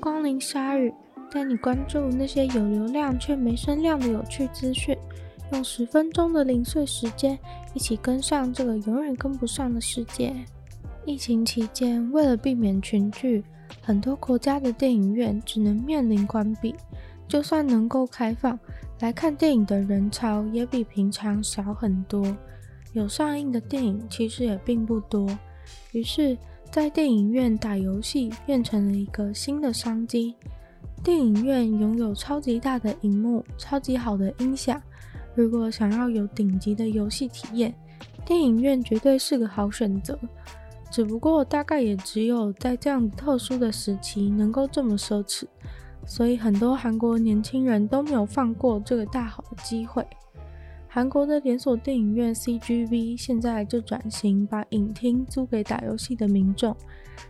光临鲨鱼，带你关注那些有流量却没声量的有趣资讯。用十分钟的零碎时间，一起跟上这个永远跟不上的世界。疫情期间，为了避免群聚，很多国家的电影院只能面临关闭。就算能够开放，来看电影的人潮也比平常少很多。有上映的电影其实也并不多。于是，在电影院打游戏变成了一个新的商机。电影院拥有超级大的荧幕、超级好的音响。如果想要有顶级的游戏体验，电影院绝对是个好选择。只不过大概也只有在这样特殊的时期能够这么奢侈，所以很多韩国年轻人都没有放过这个大好的机会。韩国的连锁电影院 CGV 现在就转型把影厅租给打游戏的民众。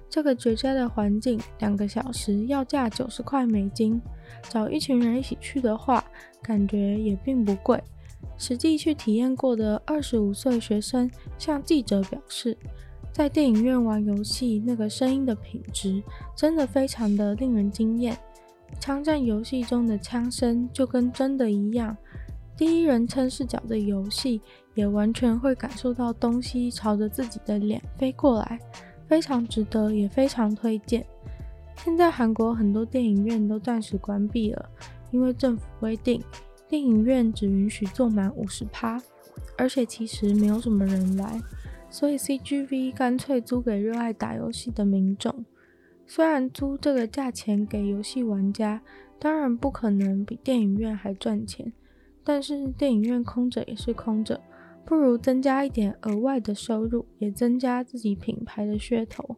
这个绝佳的环境，两个小时要价九十块美金，找一群人一起去的话，感觉也并不贵。实际去体验过的二十五岁学生向记者表示，在电影院玩游戏，那个声音的品质真的非常的令人惊艳。枪战游戏中的枪声就跟真的一样。第一人称视角的游戏也完全会感受到东西朝着自己的脸飞过来，非常值得，也非常推荐。现在韩国很多电影院都暂时关闭了，因为政府规定电影院只允许坐满五十趴，而且其实没有什么人来。所以 CGV 干脆租给热爱打游戏的民众。虽然租这个价钱给游戏玩家，当然不可能比电影院还赚钱，但是电影院空着也是空着，不如增加一点额外的收入，也增加自己品牌的噱头。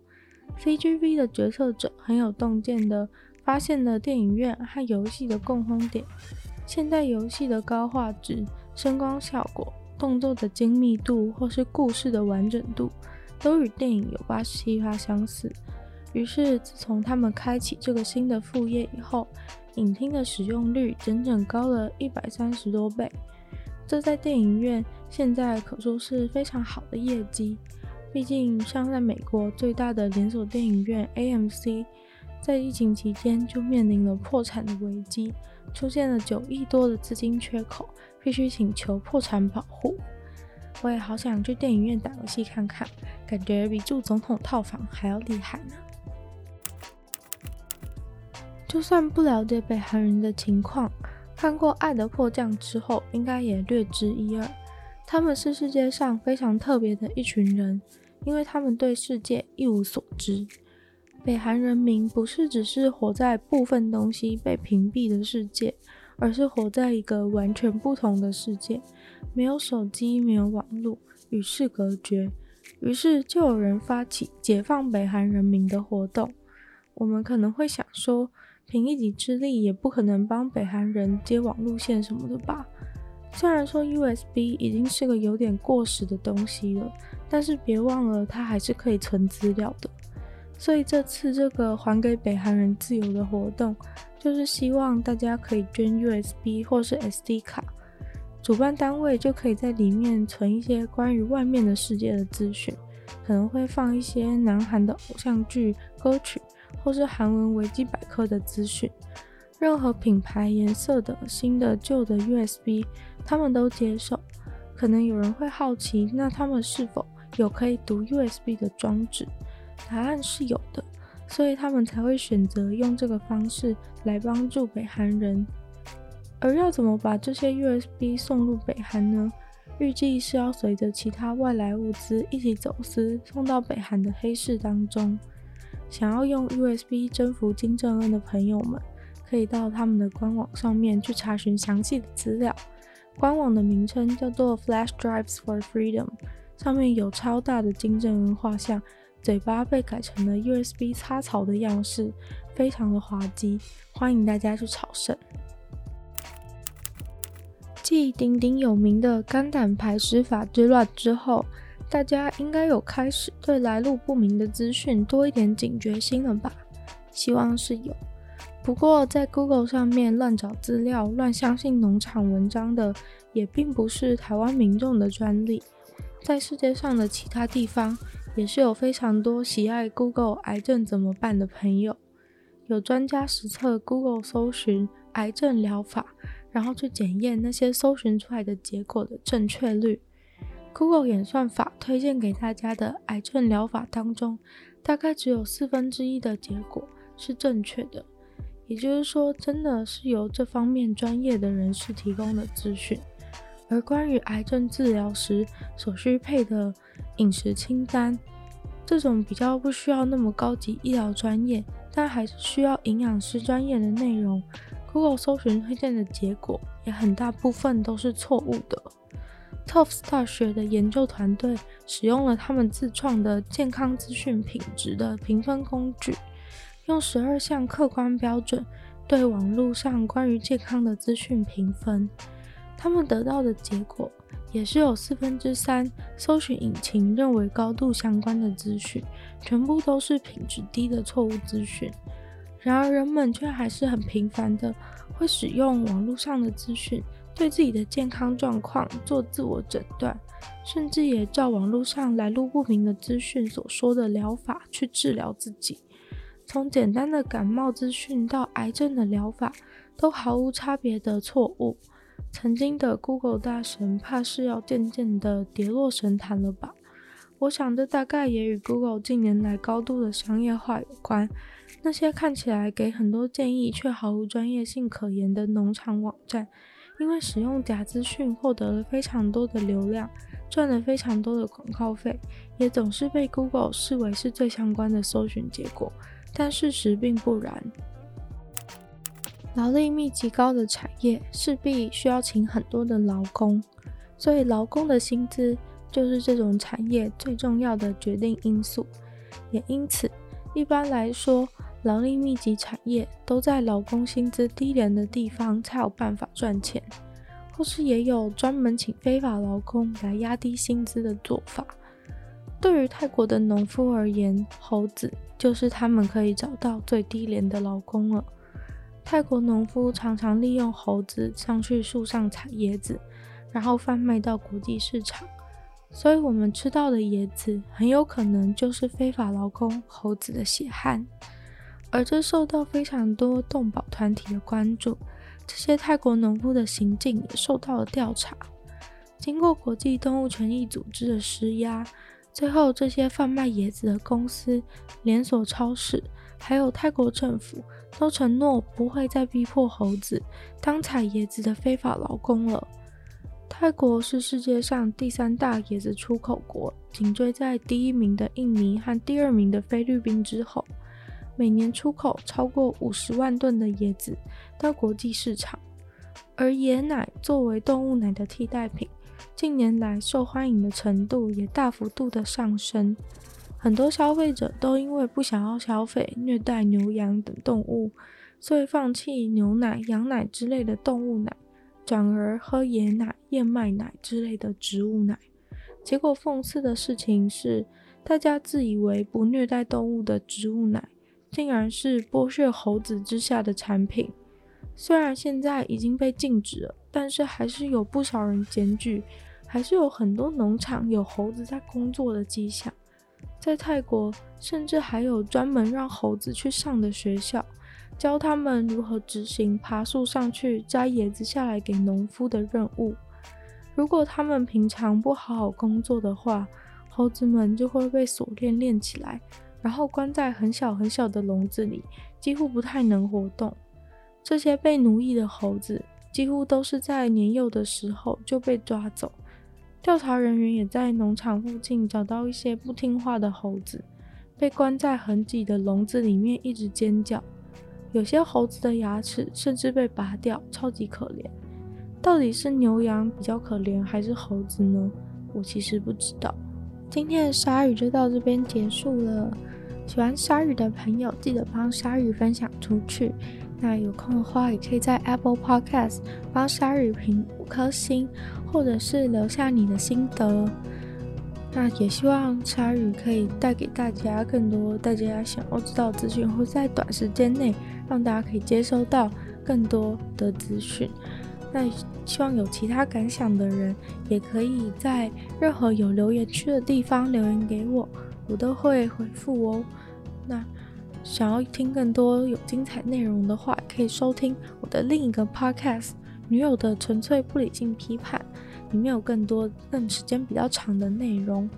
CGV 的决策者很有洞见的发现了电影院和游戏的共通点：现代游戏的高画质、声光效果。动作的精密度，或是故事的完整度，都与电影有八十七趴相似。于是，自从他们开启这个新的副业以后，影厅的使用率整整高了一百三十多倍。这在电影院现在可说是非常好的业绩。毕竟，像在美国最大的连锁电影院 AMC，在疫情期间就面临了破产的危机，出现了九亿多的资金缺口。必须请求破产保护。我也好想去电影院打游戏看看，感觉比住总统套房还要厉害呢。就算不了解北韩人的情况，看过《爱的迫降》之后，应该也略知一二。他们是世界上非常特别的一群人，因为他们对世界一无所知。北韩人民不是只是活在部分东西被屏蔽的世界。而是活在一个完全不同的世界，没有手机，没有网络，与世隔绝。于是就有人发起解放北韩人民的活动。我们可能会想说，凭一己之力也不可能帮北韩人接网路线什么的吧？虽然说 USB 已经是个有点过时的东西了，但是别忘了它还是可以存资料的。所以这次这个还给北韩人自由的活动，就是希望大家可以捐 USB 或是 SD 卡，主办单位就可以在里面存一些关于外面的世界的资讯，可能会放一些南韩的偶像剧、歌曲，或是韩文维基百科的资讯。任何品牌、颜色的新的、旧的 USB，他们都接受。可能有人会好奇，那他们是否有可以读 USB 的装置？答案是有的。所以他们才会选择用这个方式来帮助北韩人。而要怎么把这些 USB 送入北韩呢？预计是要随着其他外来物资一起走私，送到北韩的黑市当中。想要用 USB 征服金正恩的朋友们，可以到他们的官网上面去查询详细的资料。官网的名称叫做 Flash Drives for Freedom，上面有超大的金正恩画像。嘴巴被改成了 USB 插槽的样式，非常的滑稽，欢迎大家去朝圣。继鼎鼎有名的肝胆排石法之乱之后，大家应该有开始对来路不明的资讯多一点警觉心了吧？希望是有。不过在 Google 上面乱找资料、乱相信农场文章的，也并不是台湾民众的专利，在世界上的其他地方。也是有非常多喜爱 Google 癌症怎么办的朋友，有专家实测 Google 搜寻癌症疗法，然后去检验那些搜寻出来的结果的正确率。Google 演算法推荐给大家的癌症疗法当中，大概只有四分之一的结果是正确的。也就是说，真的是由这方面专业的人士提供的资讯。而关于癌症治疗时所需配的饮食清单，这种比较不需要那么高级医疗专业，但还是需要营养师专业的内容，Google 搜寻推荐的结果也很大部分都是错误的。Tufts 大学的研究团队使用了他们自创的健康资讯品质的评分工具，用十二项客观标准对网络上关于健康的资讯评分。他们得到的结果也是有四分之三搜寻引擎认为高度相关的资讯，全部都是品质低的错误资讯。然而，人们却还是很频繁的会使用网络上的资讯，对自己的健康状况做自我诊断，甚至也照网络上来路不明的资讯所说的疗法去治疗自己。从简单的感冒资讯到癌症的疗法，都毫无差别的错误。曾经的 Google 大神，怕是要渐渐的跌落神坛了吧？我想这大概也与 Google 近年来高度的商业化有关。那些看起来给很多建议却毫无专业性可言的农场网站，因为使用假资讯获得了非常多的流量，赚了非常多的广告费，也总是被 Google 视为是最相关的搜寻结果。但事实并不然。劳力密集高的产业势必需要请很多的劳工，所以劳工的薪资就是这种产业最重要的决定因素。也因此，一般来说，劳力密集产业都在劳工薪资低廉的地方才有办法赚钱，或是也有专门请非法劳工来压低薪资的做法。对于泰国的农夫而言，猴子就是他们可以找到最低廉的劳工了。泰国农夫常常利用猴子上去树上采椰子，然后贩卖到国际市场。所以，我们吃到的椰子很有可能就是非法劳工猴子的血汗。而这受到非常多动保团体的关注，这些泰国农夫的行径也受到了调查。经过国际动物权益组织的施压，最后这些贩卖椰子的公司、连锁超市，还有泰国政府。都承诺不会再逼迫猴子当采椰子的非法劳工了。泰国是世界上第三大椰子出口国，紧追在第一名的印尼和第二名的菲律宾之后，每年出口超过五十万吨的椰子到国际市场。而椰奶作为动物奶的替代品，近年来受欢迎的程度也大幅度的上升。很多消费者都因为不想要消费虐待牛羊等动物，所以放弃牛奶、羊奶之类的动物奶，转而喝椰奶、燕麦奶之类的植物奶。结果讽刺的事情是，大家自以为不虐待动物的植物奶，竟然是剥削猴子之下的产品。虽然现在已经被禁止了，但是还是有不少人检举，还是有很多农场有猴子在工作的迹象。在泰国，甚至还有专门让猴子去上的学校，教他们如何执行爬树上去摘椰子下来给农夫的任务。如果他们平常不好好工作的话，猴子们就会被锁链链起来，然后关在很小很小的笼子里，几乎不太能活动。这些被奴役的猴子，几乎都是在年幼的时候就被抓走。调查人员也在农场附近找到一些不听话的猴子，被关在很挤的笼子里面，一直尖叫。有些猴子的牙齿甚至被拔掉，超级可怜。到底是牛羊比较可怜，还是猴子呢？我其实不知道。今天的鲨鱼就到这边结束了。喜欢鲨鱼的朋友，记得帮鲨鱼分享出去。那有空的话，也可以在 Apple Podcast 帮鲨鱼评五颗星，或者是留下你的心得。那也希望鲨鱼可以带给大家更多大家想要知道资讯，或在短时间内让大家可以接收到更多的资讯。那希望有其他感想的人，也可以在任何有留言区的地方留言给我，我都会回复哦。那。想要听更多有精彩内容的话，可以收听我的另一个 podcast《女友的纯粹不理性批判》，里面有更多更时间比较长的内容。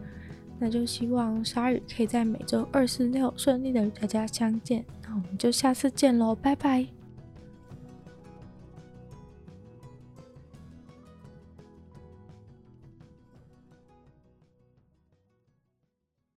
那就希望鲨鱼可以在每周二、四、六顺利的与大家相见。那我们就下次见喽，拜拜。